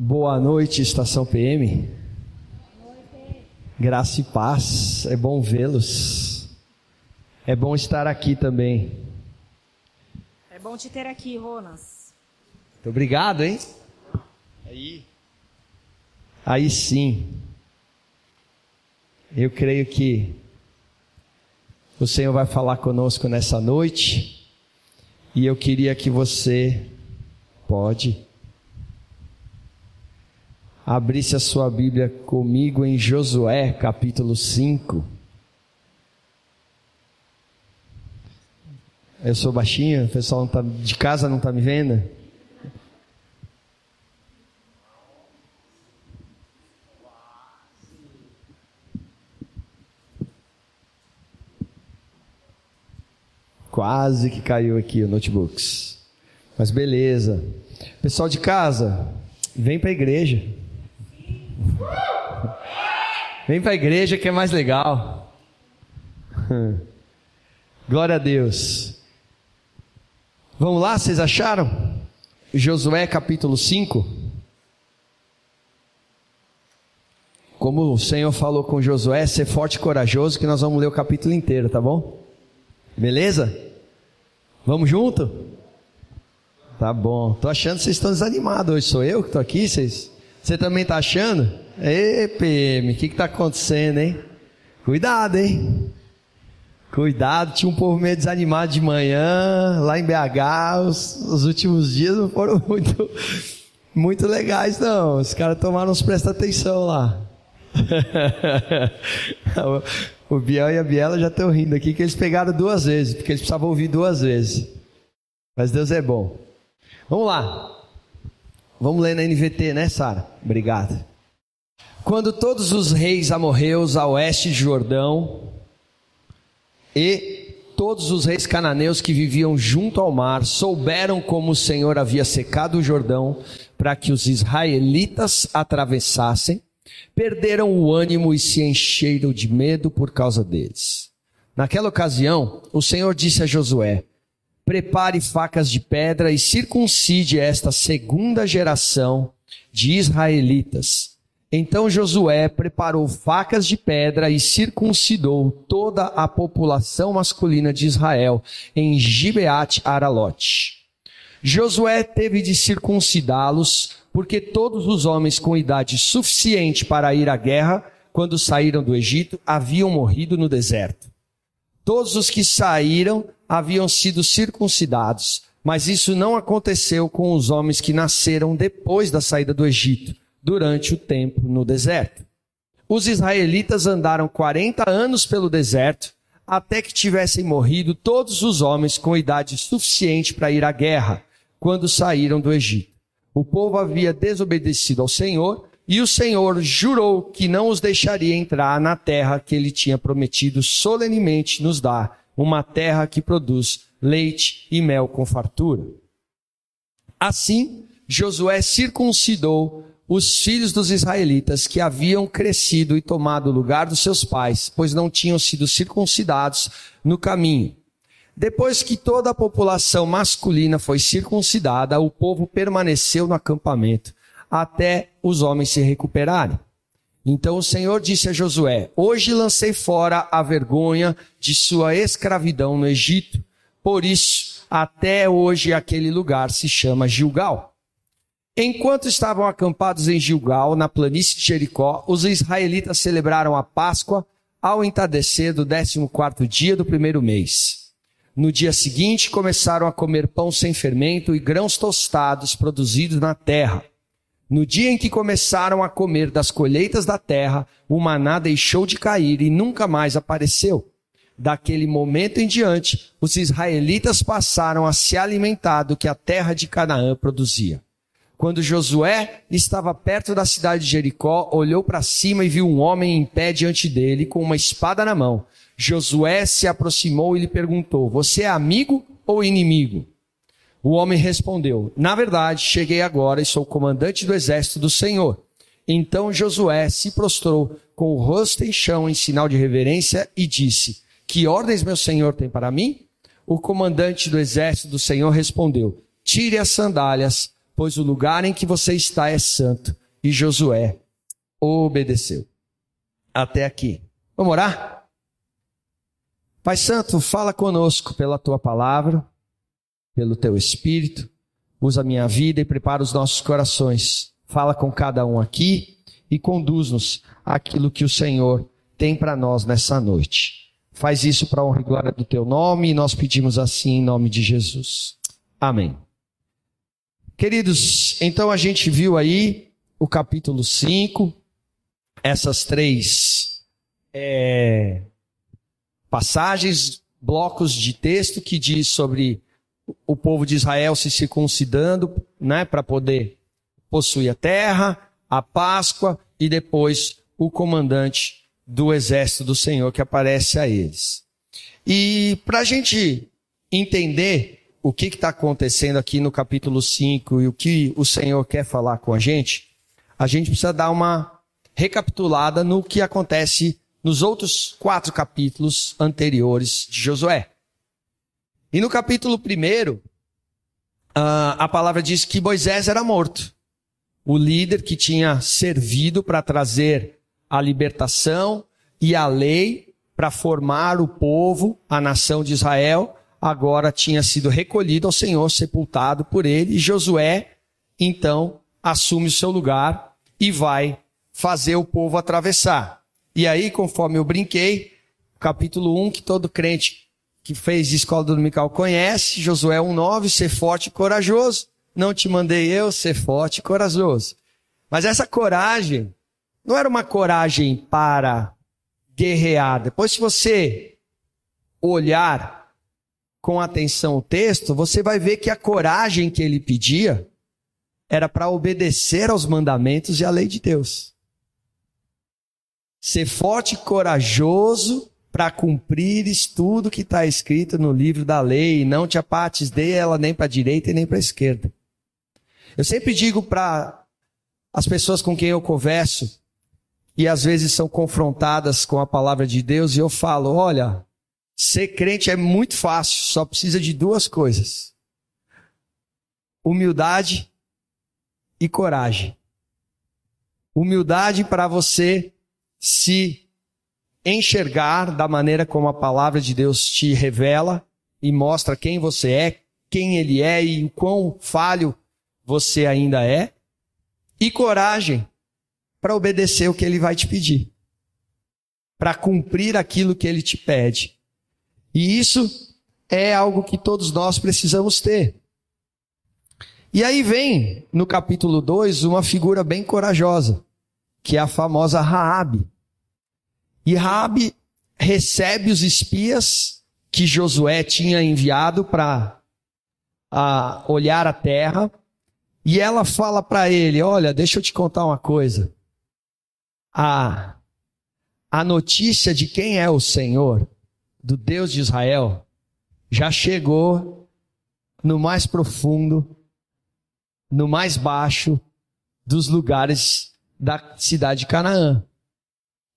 Boa noite, Estação PM. Graça e paz, é bom vê-los. É bom estar aqui também. É bom te ter aqui, Ronas. Muito obrigado, hein? Aí. Aí sim. Eu creio que o Senhor vai falar conosco nessa noite. E eu queria que você pode abrisse a sua Bíblia comigo em Josué, capítulo 5. Eu sou baixinho, o pessoal tá, de casa não está me vendo? Quase que caiu aqui o notebooks. Mas beleza. Pessoal de casa, vem para a igreja. Vem para a igreja que é mais legal. Glória a Deus. Vamos lá, vocês acharam? Josué capítulo 5. Como o Senhor falou com Josué, ser forte e corajoso, que nós vamos ler o capítulo inteiro, tá bom? Beleza? Vamos junto? Tá bom. Tô achando que vocês estão desanimados hoje. Sou eu que tô aqui, vocês? Você também está achando? Ei, PM, o que está acontecendo, hein? Cuidado, hein? Cuidado, tinha um povo meio desanimado de manhã, lá em BH, os, os últimos dias não foram muito, muito legais, não. Os caras tomaram uns presta atenção lá. o Biel e a Biela já estão rindo aqui que eles pegaram duas vezes, porque eles precisavam ouvir duas vezes. Mas Deus é bom. Vamos lá. Vamos ler na NVT, né, Sara? Obrigado. Quando todos os reis amorreus a oeste de Jordão e todos os reis cananeus que viviam junto ao mar souberam como o Senhor havia secado o Jordão para que os israelitas atravessassem, perderam o ânimo e se encheram de medo por causa deles. Naquela ocasião, o Senhor disse a Josué: prepare facas de pedra e circuncide esta segunda geração de israelitas. Então Josué preparou facas de pedra e circuncidou toda a população masculina de Israel em Gibeat Aralote. Josué teve de circuncidá-los porque todos os homens com idade suficiente para ir à guerra, quando saíram do Egito, haviam morrido no deserto. Todos os que saíram haviam sido circuncidados, mas isso não aconteceu com os homens que nasceram depois da saída do Egito, durante o tempo no deserto. Os israelitas andaram 40 anos pelo deserto, até que tivessem morrido todos os homens com idade suficiente para ir à guerra, quando saíram do Egito. O povo havia desobedecido ao Senhor, e o Senhor jurou que não os deixaria entrar na terra que ele tinha prometido solenemente nos dar, uma terra que produz leite e mel com fartura. Assim, Josué circuncidou os filhos dos israelitas que haviam crescido e tomado o lugar dos seus pais, pois não tinham sido circuncidados no caminho. Depois que toda a população masculina foi circuncidada, o povo permaneceu no acampamento até os homens se recuperarem. Então o Senhor disse a Josué: Hoje lancei fora a vergonha de sua escravidão no Egito. Por isso, até hoje aquele lugar se chama Gilgal. Enquanto estavam acampados em Gilgal, na planície de Jericó, os israelitas celebraram a Páscoa ao entardecer do décimo quarto dia do primeiro mês. No dia seguinte, começaram a comer pão sem fermento e grãos tostados produzidos na terra. No dia em que começaram a comer das colheitas da terra, o maná deixou de cair e nunca mais apareceu. Daquele momento em diante, os israelitas passaram a se alimentar do que a terra de Canaã produzia. Quando Josué estava perto da cidade de Jericó, olhou para cima e viu um homem em pé diante dele com uma espada na mão. Josué se aproximou e lhe perguntou: Você é amigo ou inimigo? O homem respondeu: Na verdade, cheguei agora e sou comandante do exército do Senhor. Então Josué se prostrou com o rosto em chão em sinal de reverência e disse: Que ordens meu senhor tem para mim? O comandante do exército do Senhor respondeu: Tire as sandálias, pois o lugar em que você está é santo. E Josué obedeceu. Até aqui. Vamos orar? Pai Santo, fala conosco pela tua palavra, pelo teu espírito. Usa a minha vida e prepara os nossos corações. Fala com cada um aqui e conduz-nos àquilo que o Senhor tem para nós nessa noite. Faz isso para a honra e glória do teu nome e nós pedimos assim em nome de Jesus. Amém. Queridos, então a gente viu aí o capítulo 5, essas três é, passagens, blocos de texto que diz sobre o povo de Israel se circuncidando, né, para poder possuir a terra, a Páscoa e depois o comandante do exército do Senhor que aparece a eles. E para a gente entender o que está acontecendo aqui no capítulo 5 e o que o Senhor quer falar com a gente, a gente precisa dar uma recapitulada no que acontece nos outros quatro capítulos anteriores de Josué. E no capítulo primeiro, ah, a palavra diz que Moisés era morto. O líder que tinha servido para trazer a libertação e a lei para formar o povo, a nação de Israel, agora tinha sido recolhido ao Senhor, sepultado por ele, e Josué, então, assume o seu lugar e vai fazer o povo atravessar. E aí, conforme eu brinquei, capítulo 1, que todo crente que fez escola dominical conhece, Josué 1,9, ser forte e corajoso. Não te mandei eu ser forte e corajoso. Mas essa coragem não era uma coragem para guerrear. Depois, se você olhar com atenção o texto, você vai ver que a coragem que ele pedia era para obedecer aos mandamentos e à lei de Deus. Ser forte e corajoso para cumprires tudo que está escrito no livro da lei, e não te apartes dela nem para a direita e nem para a esquerda. Eu sempre digo para as pessoas com quem eu converso, e às vezes são confrontadas com a palavra de Deus, e eu falo: olha, ser crente é muito fácil, só precisa de duas coisas: humildade e coragem. Humildade para você se enxergar da maneira como a palavra de Deus te revela e mostra quem você é, quem ele é e o quão falho você ainda é, e coragem para obedecer o que ele vai te pedir, para cumprir aquilo que ele te pede. E isso é algo que todos nós precisamos ter. E aí vem, no capítulo 2, uma figura bem corajosa, que é a famosa Raabe. E Raabe recebe os espias que Josué tinha enviado para olhar a terra, e ela fala para ele: Olha, deixa eu te contar uma coisa. A, a notícia de quem é o Senhor, do Deus de Israel, já chegou no mais profundo, no mais baixo dos lugares da cidade de Canaã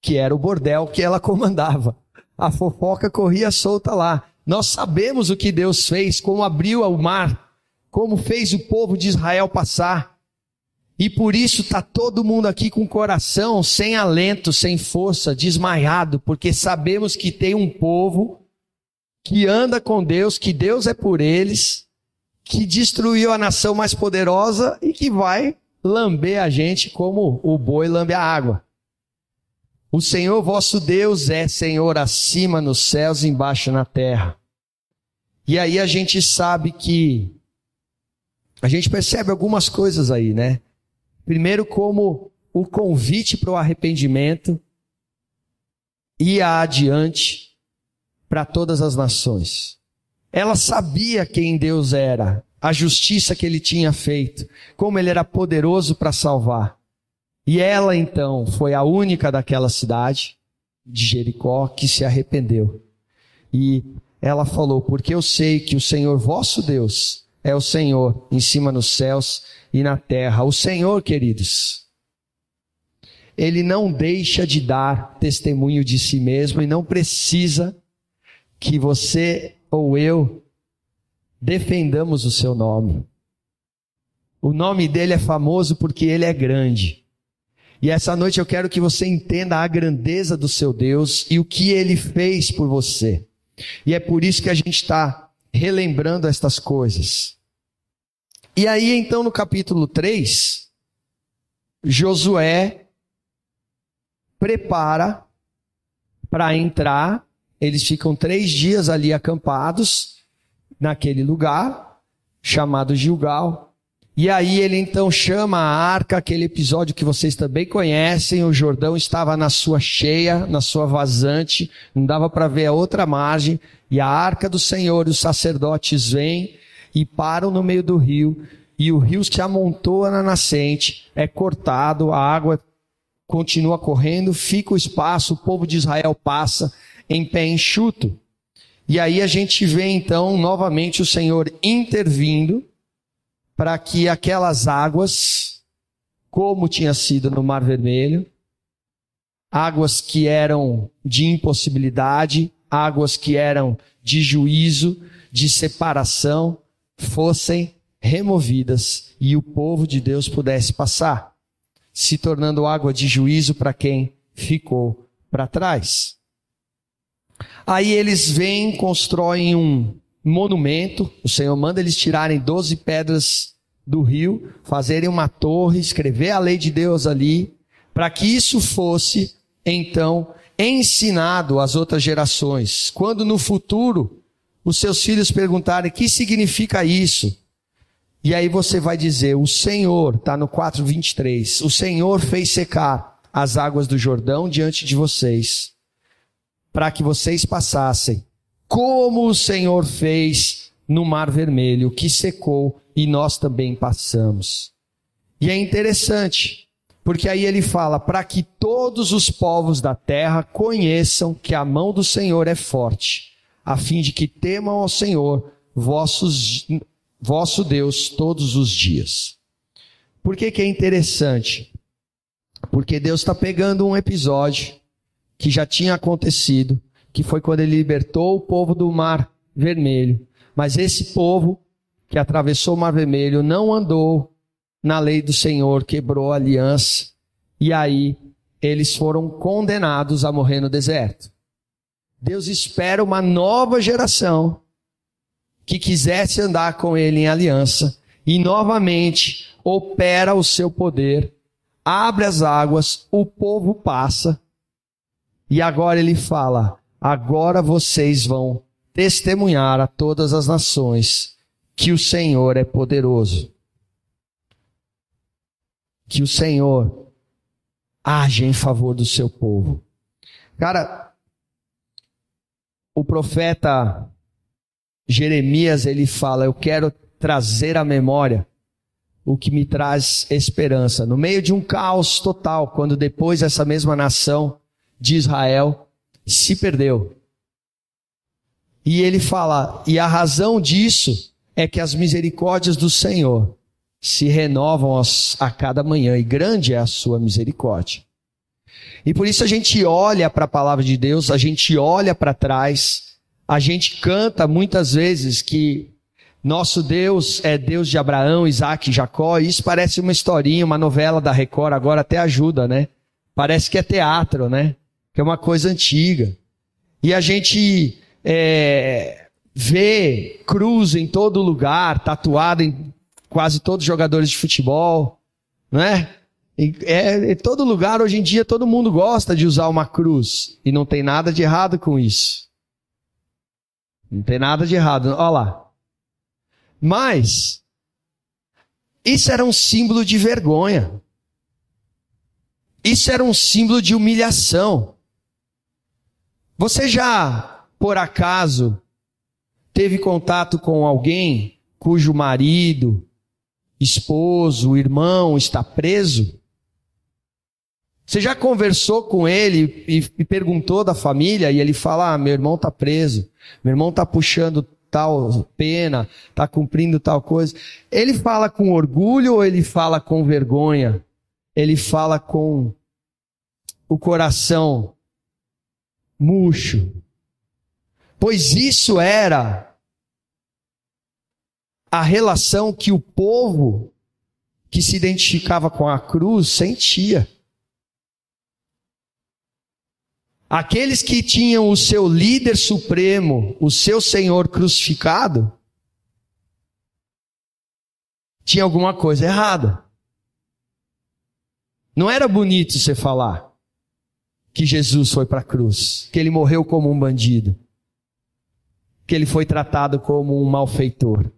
que era o bordel que ela comandava. A fofoca corria solta lá. Nós sabemos o que Deus fez, como abriu o mar, como fez o povo de Israel passar. E por isso está todo mundo aqui com o coração sem alento, sem força, desmaiado, porque sabemos que tem um povo que anda com Deus, que Deus é por eles, que destruiu a nação mais poderosa e que vai lamber a gente como o boi lambe a água. O Senhor vosso Deus é Senhor acima nos céus e embaixo na terra. E aí a gente sabe que a gente percebe algumas coisas aí, né? Primeiro, como o convite para o arrependimento ia adiante para todas as nações. Ela sabia quem Deus era, a justiça que ele tinha feito, como ele era poderoso para salvar. E ela então foi a única daquela cidade de Jericó que se arrependeu. E ela falou: Porque eu sei que o Senhor vosso Deus é o Senhor em cima nos céus e na terra. O Senhor, queridos, ele não deixa de dar testemunho de si mesmo e não precisa que você ou eu defendamos o seu nome. O nome dele é famoso porque ele é grande. E essa noite eu quero que você entenda a grandeza do seu Deus e o que ele fez por você. E é por isso que a gente está relembrando estas coisas. E aí, então, no capítulo 3, Josué prepara para entrar. Eles ficam três dias ali acampados naquele lugar chamado Gilgal. E aí ele então chama a arca, aquele episódio que vocês também conhecem, o Jordão estava na sua cheia, na sua vazante, não dava para ver a outra margem, e a arca do Senhor, os sacerdotes vêm e param no meio do rio, e o rio se amontoa na nascente, é cortado, a água continua correndo, fica o espaço, o povo de Israel passa em pé enxuto. E aí a gente vê então novamente o Senhor intervindo, para que aquelas águas, como tinha sido no Mar Vermelho, águas que eram de impossibilidade, águas que eram de juízo, de separação, fossem removidas e o povo de Deus pudesse passar, se tornando água de juízo para quem ficou para trás. Aí eles vêm, constroem um monumento, o Senhor manda eles tirarem doze pedras do rio, fazerem uma torre, escrever a lei de Deus ali, para que isso fosse, então, ensinado às outras gerações. Quando no futuro os seus filhos perguntarem o que significa isso, e aí você vai dizer, o Senhor, está no 4:23, o Senhor fez secar as águas do Jordão diante de vocês, para que vocês passassem, como o Senhor fez no Mar Vermelho, que secou e nós também passamos. E é interessante, porque aí ele fala: para que todos os povos da terra conheçam que a mão do Senhor é forte, a fim de que temam ao Senhor, vossos, vosso Deus, todos os dias. Por que, que é interessante? Porque Deus está pegando um episódio que já tinha acontecido, que foi quando ele libertou o povo do Mar Vermelho. Mas esse povo que atravessou o Mar Vermelho não andou na lei do Senhor, quebrou a aliança, e aí eles foram condenados a morrer no deserto. Deus espera uma nova geração que quisesse andar com ele em aliança e novamente opera o seu poder, abre as águas, o povo passa e agora ele fala: agora vocês vão testemunhar a todas as nações que o Senhor é poderoso. Que o Senhor age em favor do seu povo. Cara, o profeta Jeremias, ele fala: Eu quero trazer à memória o que me traz esperança. No meio de um caos total, quando depois essa mesma nação de Israel se perdeu. E ele fala: E a razão disso é que as misericórdias do Senhor se renovam a cada manhã e grande é a sua misericórdia. E por isso a gente olha para a palavra de Deus, a gente olha para trás, a gente canta muitas vezes que nosso Deus é Deus de Abraão, Isaac e Jacó, e isso parece uma historinha, uma novela da Record, agora até ajuda, né? Parece que é teatro, né? Que é uma coisa antiga. E a gente é, vê cruz em todo lugar, tatuado em quase todos os jogadores de futebol, não é? É, em todo lugar, hoje em dia, todo mundo gosta de usar uma cruz. E não tem nada de errado com isso. Não tem nada de errado. Olha lá. Mas, isso era um símbolo de vergonha. Isso era um símbolo de humilhação. Você já, por acaso, teve contato com alguém cujo marido, esposo, irmão está preso? Você já conversou com ele e, perguntou da família e ele fala: ah, meu irmão está preso, meu irmão está puxando tal pena, está cumprindo tal coisa. Ele fala com orgulho ou ele fala com vergonha? Ele fala com o coração murcho, Pois isso era a relação que o povo que se identificava com a cruz sentia. Aqueles que tinham o seu líder supremo, o seu Senhor crucificado, tinha alguma coisa errada. Não era bonito você falar que Jesus foi para a cruz, que ele morreu como um bandido, que ele foi tratado como um malfeitor.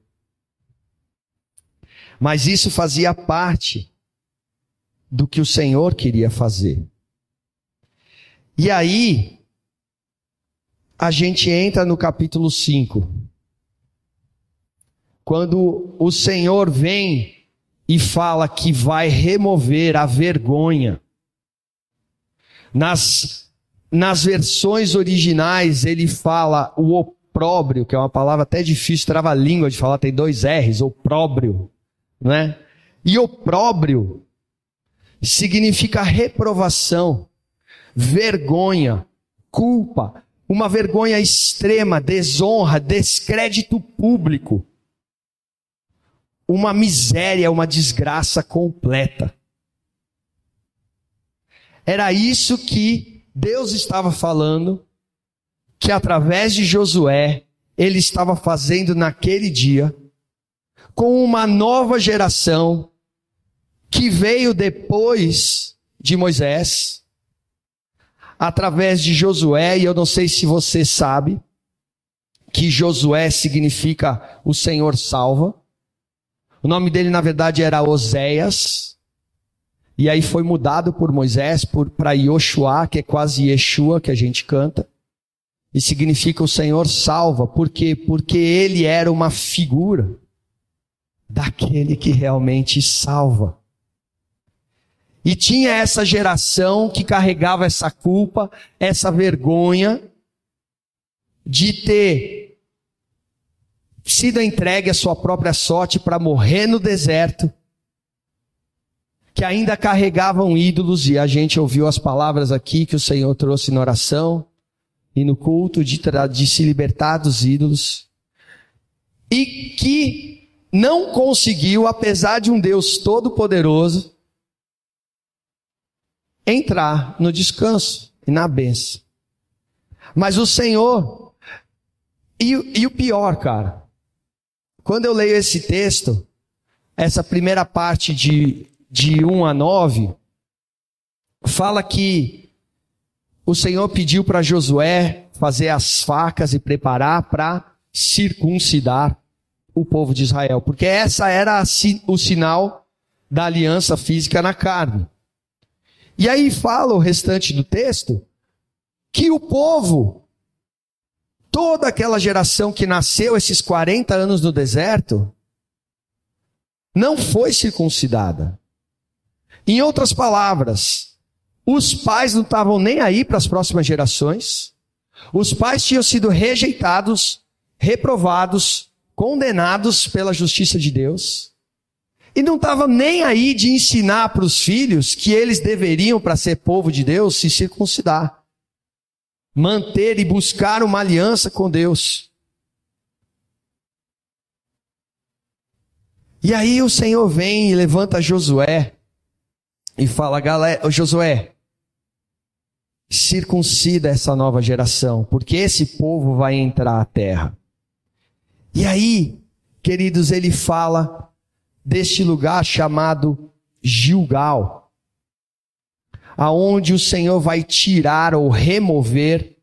Mas isso fazia parte do que o Senhor queria fazer. E aí, a gente entra no capítulo 5. Quando o Senhor vem e fala que vai remover a vergonha. Nas, nas versões originais, ele fala o opróbrio, que é uma palavra até difícil, trava a língua de falar, tem dois R's, opróbrio, né? E opróbrio significa reprovação vergonha, culpa, uma vergonha extrema, desonra, descrédito público, uma miséria, uma desgraça completa. Era isso que Deus estava falando, que através de Josué, ele estava fazendo naquele dia, com uma nova geração que veio depois de Moisés, através de Josué, e eu não sei se você sabe que Josué significa o Senhor salva. O nome dele, na verdade, era Oséias. E aí foi mudado por Moisés para Yoshua, que é quase Yeshua, que a gente canta. E significa o Senhor salva. Por quê? Porque ele era uma figura daquele que realmente salva. E tinha essa geração que carregava essa culpa, essa vergonha de ter sido entregue à sua própria sorte para morrer no deserto, que ainda carregavam ídolos, e a gente ouviu as palavras aqui que o Senhor trouxe na oração e no culto de, de se libertar dos ídolos, e que não conseguiu, apesar de um Deus todo-poderoso, entrar no descanso e na bênção. Mas o Senhor, e, e o pior, cara, quando eu leio esse texto, essa primeira parte de, de 1 a 9, fala que o Senhor pediu para Josué fazer as facas e preparar para circuncidar o povo de Israel, porque essa era o sinal da aliança física na carne. E aí fala o restante do texto que o povo, toda aquela geração que nasceu esses 40 anos no deserto, não foi circuncidada. Em outras palavras, os pais não estavam nem aí para as próximas gerações. Os pais tinham sido rejeitados, reprovados, condenados pela justiça de Deus. E não estava nem aí de ensinar para os filhos que eles deveriam, para ser povo de Deus, se circuncidar. Manter e buscar uma aliança com Deus. E aí o Senhor vem e levanta Josué e fala, galera, Josué, circuncida essa nova geração, porque esse povo vai entrar à terra. E aí, queridos, ele fala deste lugar chamado Gilgal, aonde o Senhor vai tirar ou remover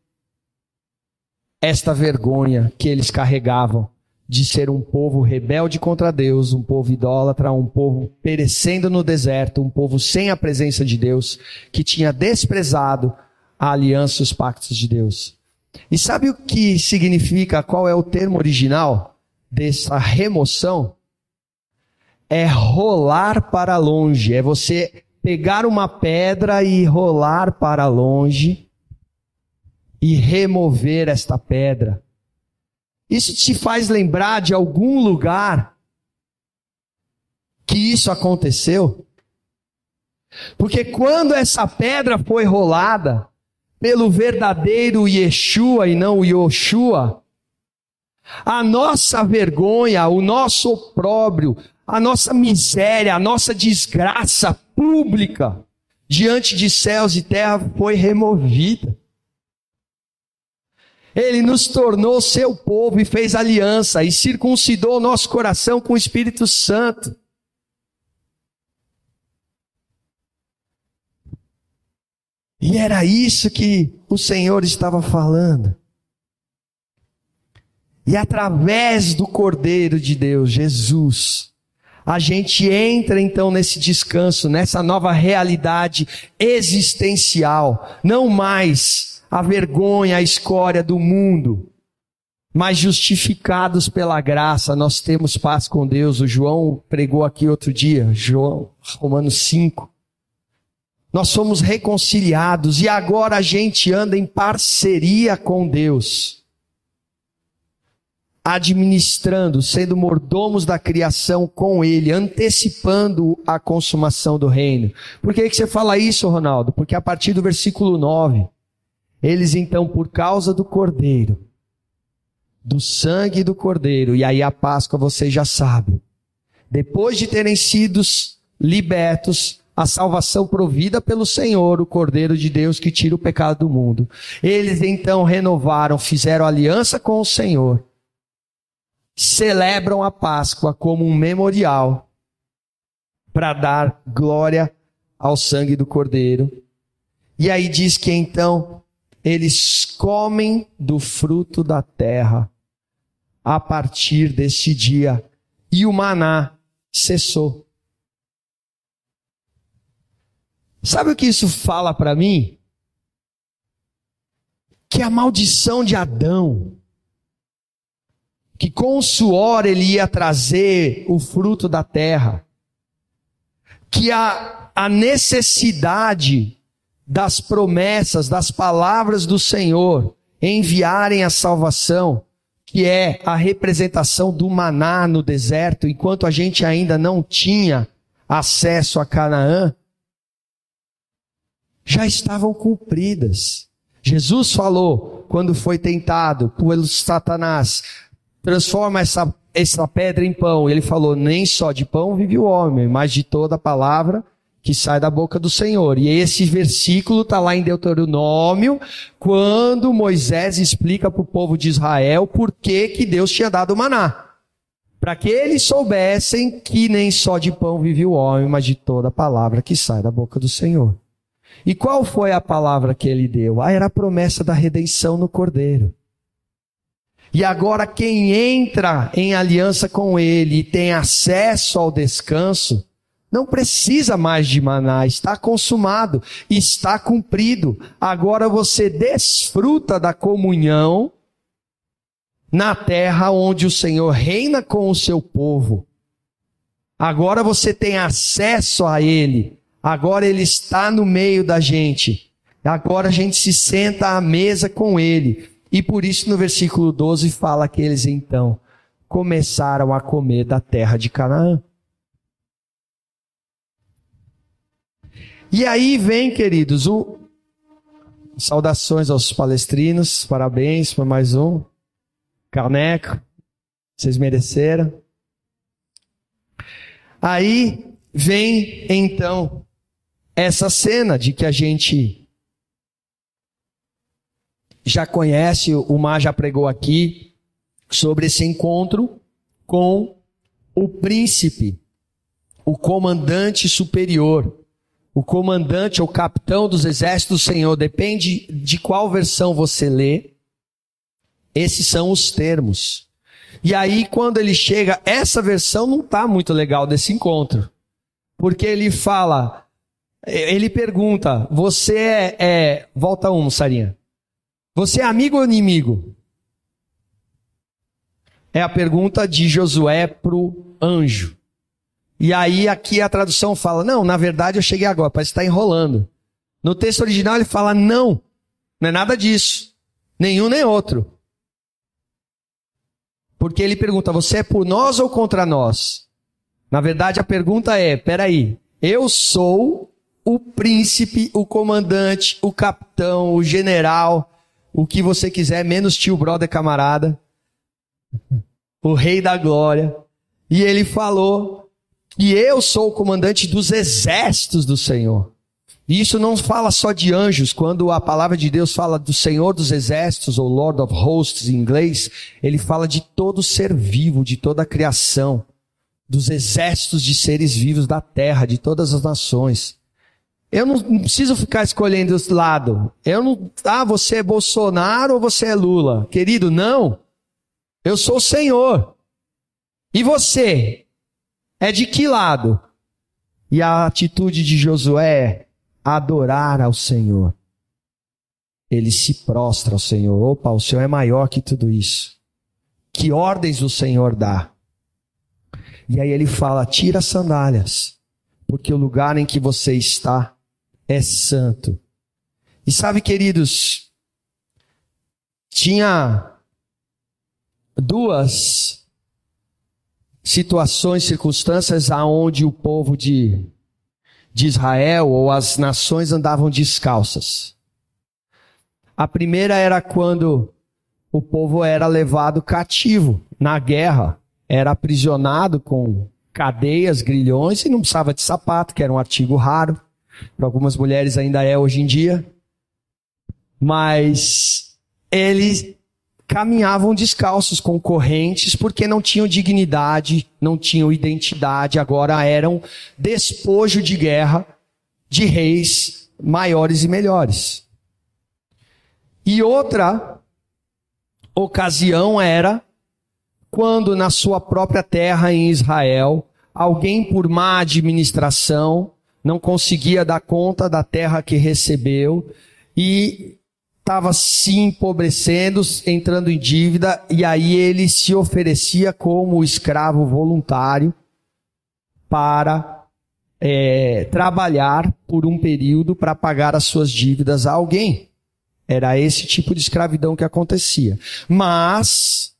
esta vergonha que eles carregavam de ser um povo rebelde contra Deus, um povo idólatra, um povo perecendo no deserto, um povo sem a presença de Deus, que tinha desprezado a aliança e os pactos de Deus. E sabe o que significa, qual é o termo original dessa remoção? é rolar para longe, é você pegar uma pedra e rolar para longe e remover esta pedra. Isso te faz lembrar de algum lugar que isso aconteceu? Porque quando essa pedra foi rolada pelo verdadeiro Yeshua e não Yoshua, a nossa vergonha, o nosso opróbrio, a nossa miséria, a nossa desgraça pública diante de céus e terra foi removida. Ele nos tornou seu povo e fez aliança e circuncidou nosso coração com o Espírito Santo. E era isso que o Senhor estava falando. E através do Cordeiro de Deus, Jesus, a gente entra então nesse descanso, nessa nova realidade existencial. Não mais a vergonha, a escória do mundo, mas justificados pela graça, nós temos paz com Deus. O João pregou aqui outro dia, João, Romanos 5. Nós somos reconciliados e agora a gente anda em parceria com Deus. Administrando, sendo mordomos da criação com Ele, antecipando a consumação do reino. Por que, que você fala isso, Ronaldo? Porque a partir do versículo 9, eles então, por causa do cordeiro, do sangue do cordeiro, e aí a Páscoa você já sabe, depois de terem sido libertos, a salvação provida pelo Senhor, o Cordeiro de Deus que tira o pecado do mundo. Eles então renovaram, fizeram aliança com o Senhor, celebram a Páscoa como um memorial para dar glória ao sangue do Cordeiro. E aí diz que então eles comem do fruto da terra a partir deste dia. E o maná cessou. Sabe o que isso fala para mim? Que a maldição de Adão, que com o suor ele ia trazer o fruto da terra, que a, a necessidade das promessas, das palavras do Senhor enviarem a salvação, que é a representação do maná no deserto, enquanto a gente ainda não tinha acesso a Canaã, já estavam cumpridas. Jesus falou, quando foi tentado pelo Satanás, transforma essa, essa pedra em pão. Ele falou, nem só de pão vive o homem, mas de toda palavra que sai da boca do Senhor. E esse versículo está lá em Deuteronômio, quando Moisés explica para o povo de Israel por que, que Deus tinha dado o maná. Para que eles soubessem que nem só de pão vive o homem, mas de toda a palavra que sai da boca do Senhor. E qual foi a palavra que ele deu? Ah, era a promessa da redenção no Cordeiro. E agora quem entra em aliança com ele e tem acesso ao descanso, não precisa mais de maná, está consumado, está cumprido. Agora você desfruta da comunhão na terra onde o Senhor reina com o seu povo. Agora você tem acesso a Ele. Agora Ele está no meio da gente. Agora a gente se senta à mesa com Ele. E por isso no versículo 12 fala que eles então começaram a comer da terra de Canaã. E aí vem, queridos, o saudações aos palestrinos, parabéns por mais um caneco, vocês mereceram. Aí vem então essa cena de que a gente já conhece, o Mar já pregou aqui sobre esse encontro com o príncipe, o comandante superior o comandante ou capitão dos exércitos do Senhor, depende de qual versão você lê, esses são os termos. E aí, quando ele chega, essa versão não está muito legal desse encontro. Porque ele fala, ele pergunta, você é, é volta um, Sarinha. Você é amigo ou inimigo? É a pergunta de Josué pro anjo. E aí aqui a tradução fala, não, na verdade eu cheguei agora, parece que está enrolando. No texto original ele fala, não, não é nada disso. Nenhum nem outro. Porque ele pergunta, você é por nós ou contra nós? Na verdade a pergunta é, peraí, eu sou o príncipe, o comandante, o capitão, o general, o que você quiser, menos tio, brother, camarada, o rei da glória. E ele falou E eu sou o comandante dos exércitos do Senhor. E isso não fala só de anjos, quando a palavra de Deus fala do Senhor dos exércitos, ou Lord of Hosts em inglês, ele fala de todo ser vivo, de toda a criação, dos exércitos de seres vivos da terra, de todas as nações. Eu não, preciso ficar escolhendo esse lado. Eu não, ah, você é Bolsonaro ou você é Lula? Querido, não. Eu sou o Senhor. E você? É de que lado? E a atitude de Josué é adorar ao Senhor. Ele se prostra ao Senhor. Opa, o Senhor é maior que tudo isso. Que ordens o Senhor dá? E aí ele fala: tira as sandálias, porque o lugar em que você está é santo. E sabe, queridos, tinha duas situações, circunstâncias aonde o povo de, de Israel ou as nações andavam descalças. A primeira era quando o povo era levado cativo na guerra, era aprisionado com cadeias, grilhões e não precisava de sapato, que era um artigo raro. Para algumas mulheres ainda é hoje em dia. Mas eles caminhavam descalços com correntes porque não tinham dignidade, não tinham identidade, agora eram despojo de guerra de reis maiores e melhores. E outra ocasião era quando na sua própria terra em Israel, alguém por má administração não conseguia dar conta da terra que recebeu e estava se empobrecendo, entrando em dívida, e aí ele se oferecia como escravo voluntário para é, trabalhar por um período para pagar as suas dívidas a alguém. Era esse tipo de escravidão que acontecia. Mas,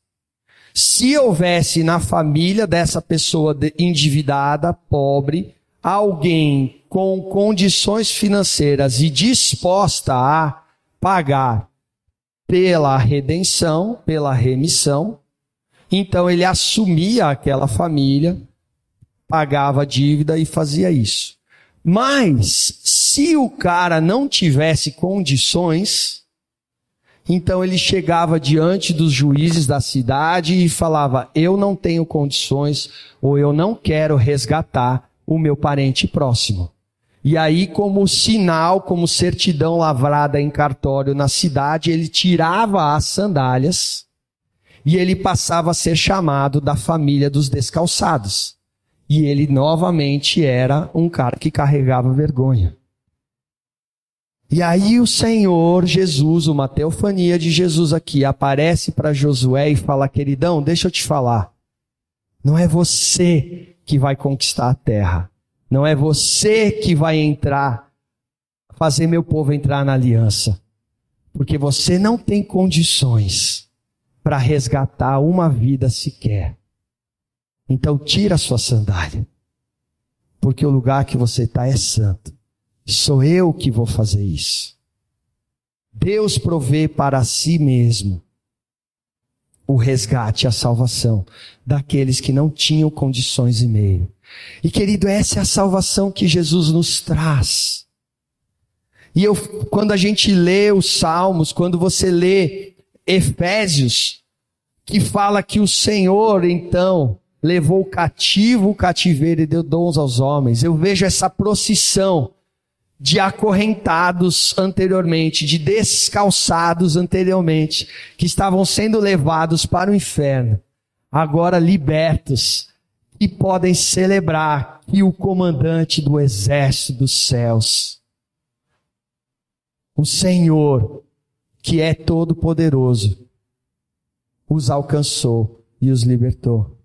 se houvesse na família dessa pessoa endividada, pobre, alguém com condições financeiras e disposta a pagar pela redenção, pela remissão. Então ele assumia aquela família, pagava a dívida e fazia isso. Mas se o cara não tivesse condições, então ele chegava diante dos juízes da cidade e falava: Eu não tenho condições ou eu não quero resgatar o meu parente próximo. E aí, como sinal, como certidão lavrada em cartório na cidade, ele tirava as sandálias e ele passava a ser chamado da família dos descalçados. E ele novamente era um cara que carregava vergonha. E aí o Senhor Jesus, uma teofania de Jesus aqui, aparece para Josué e fala: queridão, deixa eu te falar. Não é você que vai conquistar a terra. Não é você que vai entrar, fazer meu povo entrar na aliança. Porque você não tem condições para resgatar uma vida sequer. Então tira a sua sandália. Porque o lugar que você está é santo. Sou eu que vou fazer isso. Deus provê para si mesmo o resgate, a salvação daqueles que não tinham condições e meio. E querido, essa é a salvação que Jesus nos traz. E eu, quando a gente lê os Salmos, quando você lê Efésios, que fala que o Senhor, então, levou cativo o cativeiro e deu dons aos homens, eu vejo essa procissão de acorrentados anteriormente, de descalçados anteriormente, que estavam sendo levados para o inferno, agora libertos e podem celebrar que o comandante do exército dos céus, o Senhor, que é todo poderoso, os alcançou e os libertou.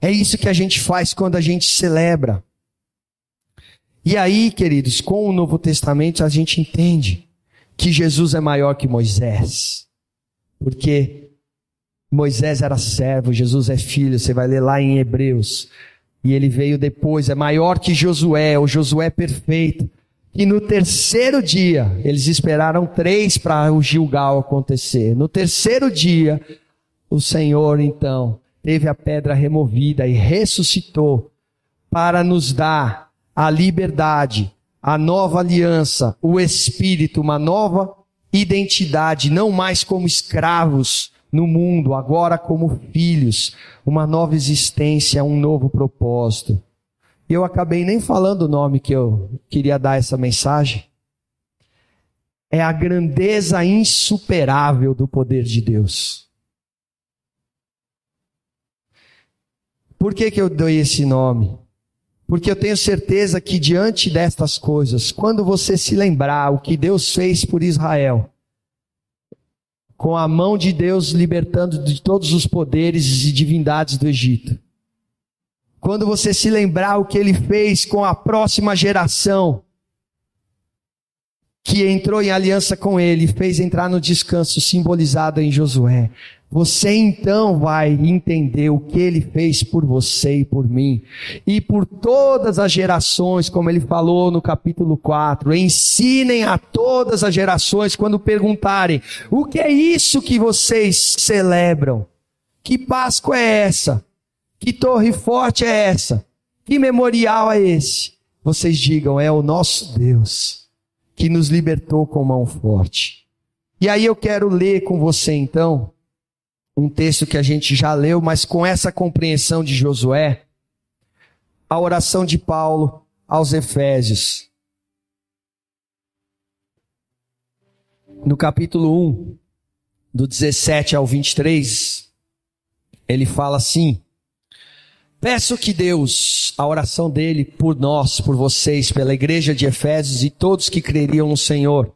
É isso que a gente faz quando a gente celebra. E aí, queridos, com o Novo Testamento a gente entende que Jesus é maior que Moisés. Porque Moisés era servo, Jesus é filho, você vai ler lá em Hebreus. E ele veio depois, é maior que Josué, o Josué perfeito. E no terceiro dia, eles esperaram três para o Gilgal acontecer. No terceiro dia, o Senhor então teve a pedra removida e ressuscitou para nos dar a liberdade, a nova aliança, o espírito, uma nova identidade, não mais como escravos no mundo, agora como filhos, uma nova existência, um novo propósito. Eu acabei nem falando o nome que eu queria dar essa mensagem. É a grandeza insuperável do poder de Deus. Por que, que eu dei esse nome? Porque eu tenho certeza que diante destas coisas, quando você se lembrar o que Deus fez por Israel, com a mão de Deus libertando de todos os poderes e divindades do Egito, quando você se lembrar o que ele fez com a próxima geração, que entrou em aliança com ele, fez entrar no descanso simbolizado em Josué. Você então vai entender o que ele fez por você e por mim. E por todas as gerações, como ele falou no capítulo 4. Ensinem a todas as gerações quando perguntarem: o que é isso que vocês celebram? Que Páscoa é essa? Que torre forte é essa? Que memorial é esse? Vocês digam: é o nosso Deus que nos libertou com mão forte. E aí eu quero ler com você então um texto que a gente já leu, mas com essa compreensão de Josué, a oração de Paulo aos Efésios. No capítulo 1, do 17 ao 23, ele fala assim: Peço que Deus, a oração dele por nós, por vocês, pela igreja de Efésios e todos que creriam no Senhor,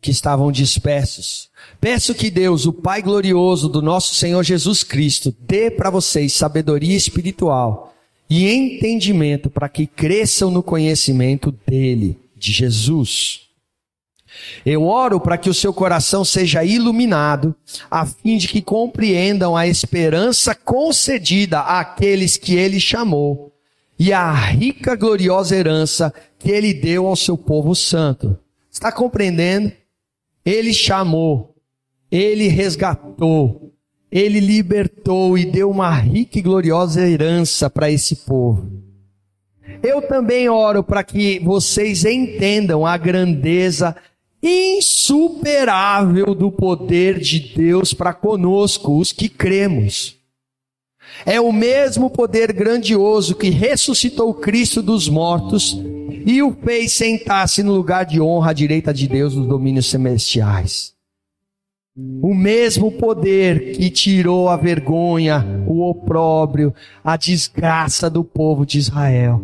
que estavam dispersos. Peço que Deus, o Pai glorioso do nosso Senhor Jesus Cristo, dê para vocês sabedoria espiritual e entendimento para que cresçam no conhecimento dele, de Jesus. Eu oro para que o seu coração seja iluminado, a fim de que compreendam a esperança concedida àqueles que ele chamou e a rica gloriosa herança que ele deu ao seu povo santo. Está compreendendo? Ele chamou, ele resgatou, ele libertou e deu uma rica e gloriosa herança para esse povo. Eu também oro para que vocês entendam a grandeza insuperável do poder de Deus para conosco, os que cremos. É o mesmo poder grandioso que ressuscitou Cristo dos mortos e o fez sentar-se no lugar de honra à direita de Deus nos domínios celestiais. O mesmo poder que tirou a vergonha, o opróbrio, a desgraça do povo de Israel,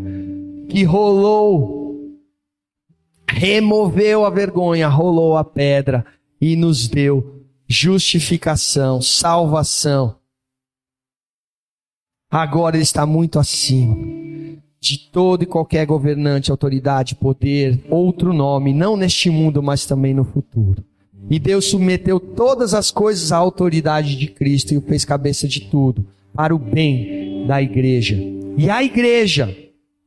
que rolou, removeu a vergonha, rolou a pedra e nos deu justificação, salvação. Agora ele está muito acima de todo e qualquer governante, autoridade, poder, outro nome, não neste mundo, mas também no futuro. E Deus submeteu todas as coisas à autoridade de Cristo e o fez cabeça de tudo, para o bem da igreja. E a igreja,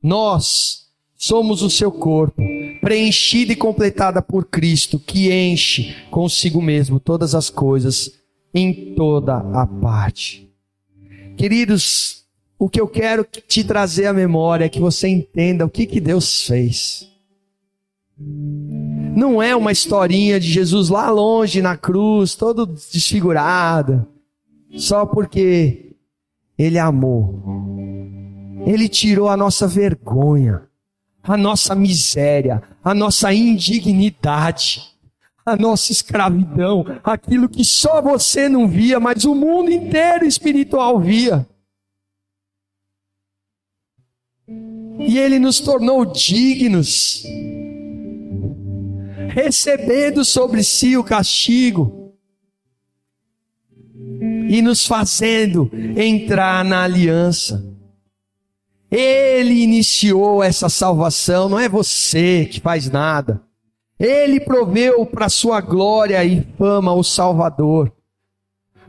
nós, somos o seu corpo, preenchida e completada por Cristo, que enche consigo mesmo todas as coisas em toda a parte. Queridos, o que eu quero te trazer à memória é que você entenda o que, que Deus fez. Não é uma historinha de Jesus lá longe na cruz, todo desfigurado, só porque Ele amou. Ele tirou a nossa vergonha, a nossa miséria, a nossa indignidade, a nossa escravidão, aquilo que só você não via, mas o mundo inteiro espiritual via. e ele nos tornou dignos, recebendo sobre si o castigo e nos fazendo entrar na aliança. Ele iniciou essa salvação, não é você que faz nada. Ele proveu para sua glória e fama o Salvador.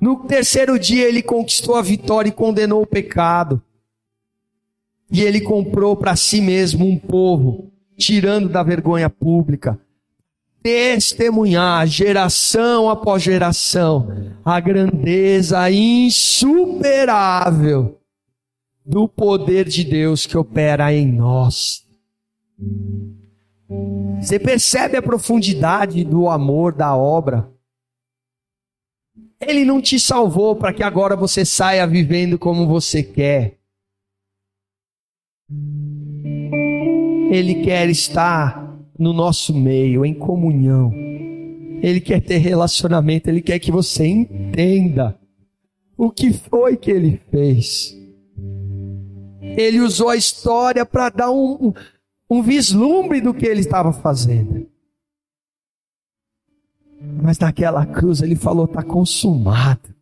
No terceiro dia ele conquistou a vitória e condenou o pecado. E ele comprou para si mesmo um povo, tirando da vergonha pública, testemunhar geração após geração a grandeza insuperável do poder de Deus que opera em nós. Você percebe a profundidade do amor da obra? Ele não te salvou para que agora você saia vivendo como você quer. Ele quer estar no nosso meio, em comunhão. Ele quer ter relacionamento, ele quer que você entenda o que foi que ele fez. Ele usou a história para dar um, um vislumbre do que ele estava fazendo. Mas naquela cruz ele falou: está consumado.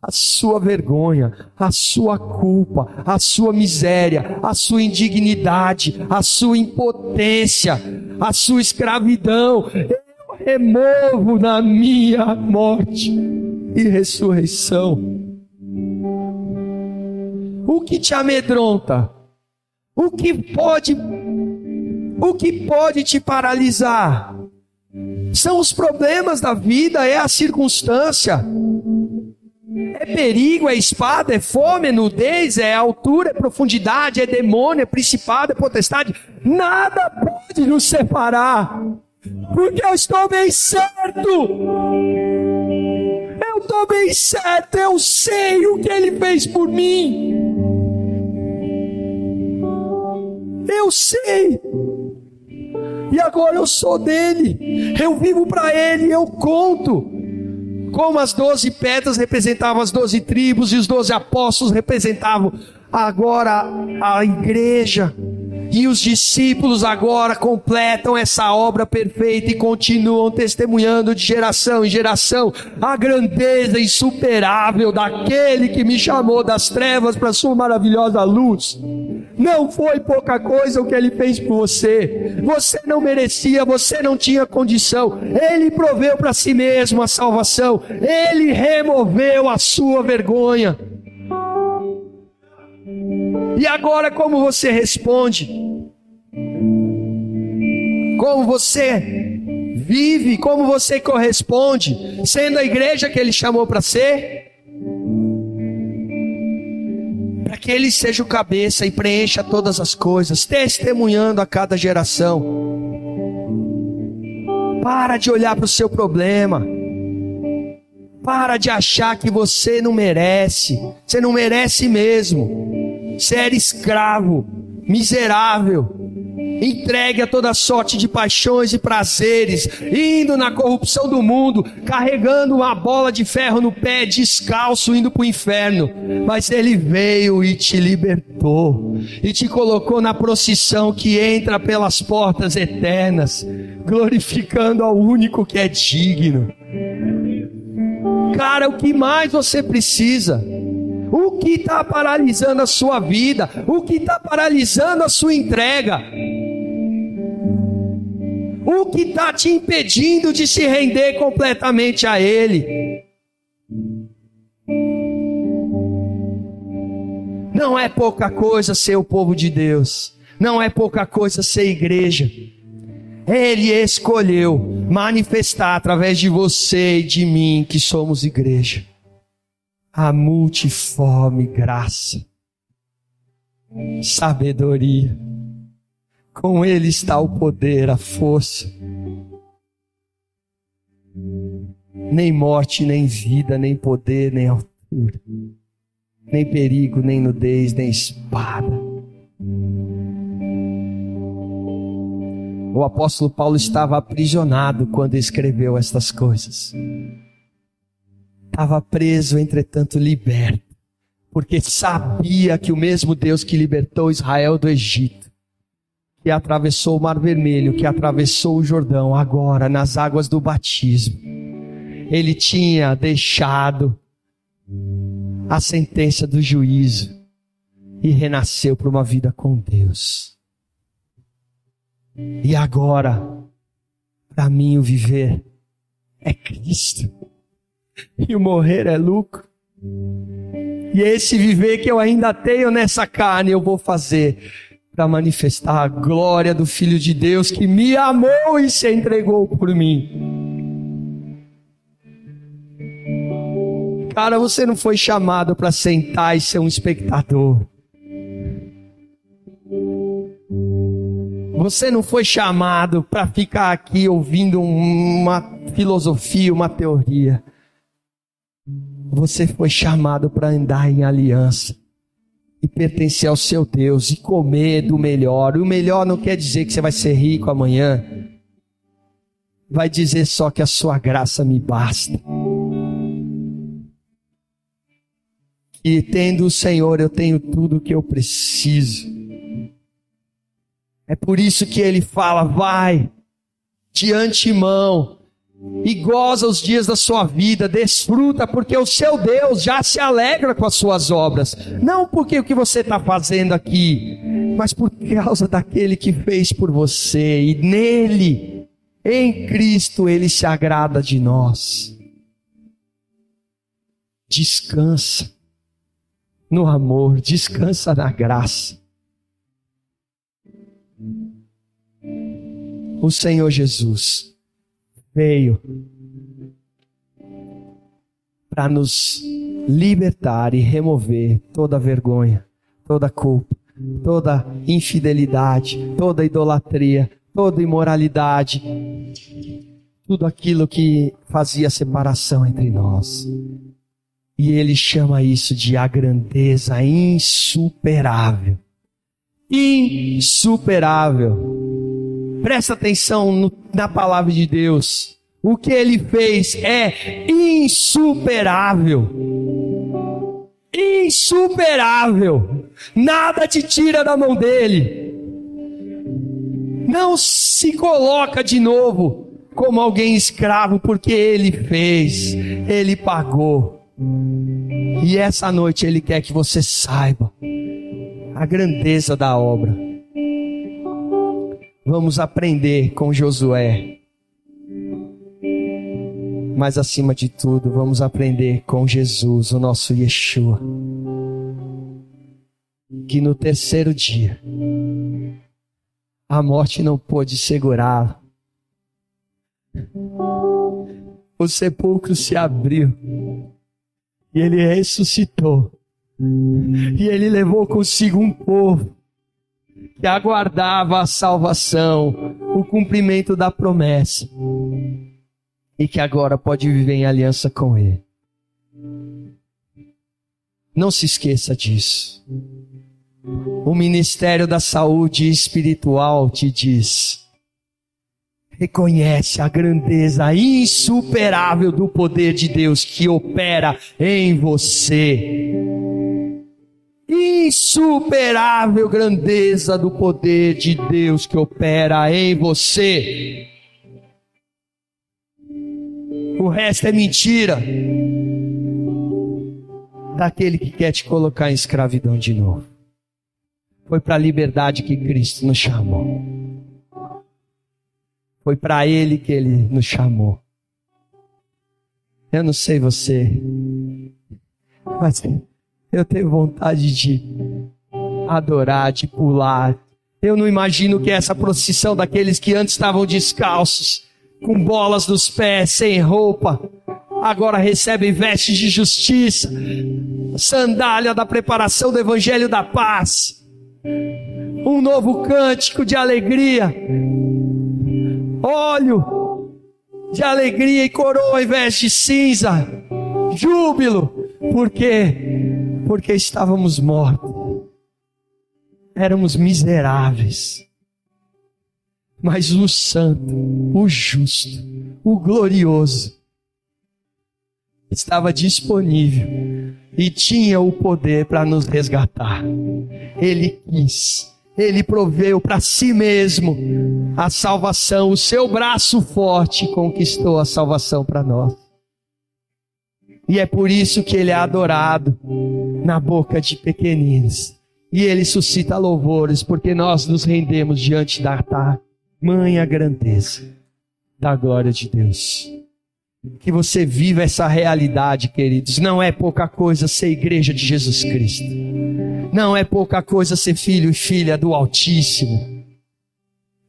A sua vergonha, a sua culpa, a sua miséria, a sua indignidade, a sua impotência, a sua escravidão, eu removo na minha morte e ressurreição. O que te amedronta? O que pode o que pode te paralisar? São os problemas da vida, é a circunstância. É perigo, é espada, é fome, é nudez, é altura, é profundidade, é demônio, é principado, é potestade. Nada pode nos separar, porque eu estou bem certo. Eu estou bem certo, eu sei o que ele fez por mim. Eu sei. E agora eu sou dele. Eu vivo para ele, eu conto. Como as doze pedras representavam as doze tribos e os doze apóstolos representavam agora a igreja. E os discípulos agora completam essa obra perfeita e continuam testemunhando de geração em geração a grandeza insuperável daquele que me chamou das trevas para sua maravilhosa luz. Não foi pouca coisa o que ele fez por você. Você não merecia, você não tinha condição. Ele proveu para si mesmo a salvação. Ele removeu a sua vergonha. E agora, como você responde? Como você vive? Como você corresponde? Sendo a igreja que Ele chamou para ser? Para que Ele seja o cabeça e preencha todas as coisas, testemunhando a cada geração. Para de olhar para o seu problema. Para de achar que você não merece. Você não merece mesmo. Você era escravo, miserável, entregue a toda sorte de paixões e prazeres, indo na corrupção do mundo, carregando uma bola de ferro no pé, descalço, indo para o inferno. Mas Ele veio e te libertou, e te colocou na procissão que entra pelas portas eternas, glorificando ao único que é digno. Cara, o que mais você precisa? O que está paralisando a sua vida? O que está paralisando a sua entrega? O que está te impedindo de se render completamente a Ele? Não é pouca coisa ser o povo de Deus. Não é pouca coisa ser igreja. Ele escolheu manifestar através de você e de mim que somos igreja a multiforme graça, sabedoria. Com Ele está o poder, a força. Nem morte, nem vida, nem poder, nem altura, nem perigo, nem nudez, nem espada. O apóstolo Paulo estava aprisionado quando escreveu estas coisas estava preso, entretanto liberto, porque sabia que o mesmo Deus que libertou Israel do Egito, que atravessou o Mar Vermelho, que atravessou o Jordão, agora nas águas do batismo, ele tinha deixado a sentença do juízo e renasceu para uma vida com Deus. E agora, para mim, o viver é Cristo e o morrer é lucro. E é esse viver que eu ainda tenho nessa carne, eu vou fazer para manifestar a glória do Filho de Deus que me amou e se entregou por mim. Cara, você não foi chamado para sentar e ser um espectador. Você não foi chamado para ficar aqui ouvindo uma filosofia, uma teoria. Você foi chamado para andar em aliança e pertencer ao seu Deus e comer do melhor. O melhor não quer dizer que você vai ser rico amanhã. Vai dizer só que a sua graça me basta. E tendo o Senhor, eu tenho tudo o que eu preciso. É por isso que ele fala: vai de antemão e goza os dias da sua vida, desfruta, porque o seu Deus já se alegra com as suas obras. Não porque o que você está fazendo aqui, mas por causa daquele que fez por você e nele, em Cristo, ele se agrada de nós. Descansa no amor, descansa na graça. O Senhor Jesus veio para nos libertar e remover toda vergonha, toda culpa, toda infidelidade, toda idolatria, toda imoralidade, tudo aquilo que fazia separação entre nós. E ele chama isso de a grandeza insuperável. Insuperável. Presta atenção no, na palavra de Deus. O que ele fez é insuperável. Insuperável. Nada te tira da mão dele. Não se coloca de novo como alguém escravo, porque ele fez, ele pagou. E essa noite Ele quer que você saiba a grandeza da obra. Vamos aprender com Josué. Mas acima de tudo, vamos aprender com Jesus, o nosso Yeshua. Que no terceiro dia, a morte não pôde segurá-lo. O sepulcro se abriu e ele ressuscitou. E ele levou consigo um povo que aguardava a salvação, o cumprimento da promessa. E que agora pode viver em aliança com ele. Não se esqueça disso. O ministério da saúde espiritual te diz: reconhece a grandeza insuperável do poder de Deus que opera em você. Insuperável grandeza do poder de Deus que opera em você. O resto é mentira daquele que quer te colocar em escravidão de novo. Foi para a liberdade que Cristo nos chamou. Foi para Ele que Ele nos chamou. Eu não sei você, mas eu tenho vontade de adorar, de pular. Eu não imagino que essa procissão daqueles que antes estavam descalços, com bolas nos pés, sem roupa, agora recebem vestes de justiça, sandália da preparação do evangelho da paz, um novo cântico de alegria, óleo de alegria e coroa invés de cinza, júbilo, porque porque estávamos mortos, éramos miseráveis, mas o santo, o justo, o glorioso estava disponível e tinha o poder para nos resgatar. Ele quis ele proveu para si mesmo a salvação, o seu braço forte conquistou a salvação para nós. E é por isso que ele é adorado na boca de pequeninos. E ele suscita louvores, porque nós nos rendemos diante da tamanha grandeza da glória de Deus. Que você viva essa realidade, queridos. Não é pouca coisa ser igreja de Jesus Cristo. Não é pouca coisa ser filho e filha do Altíssimo.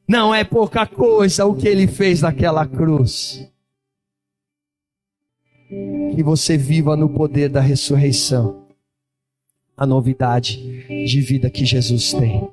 Não é pouca coisa o que ele fez naquela cruz. Que você viva no poder da ressurreição. A novidade de vida que Jesus tem.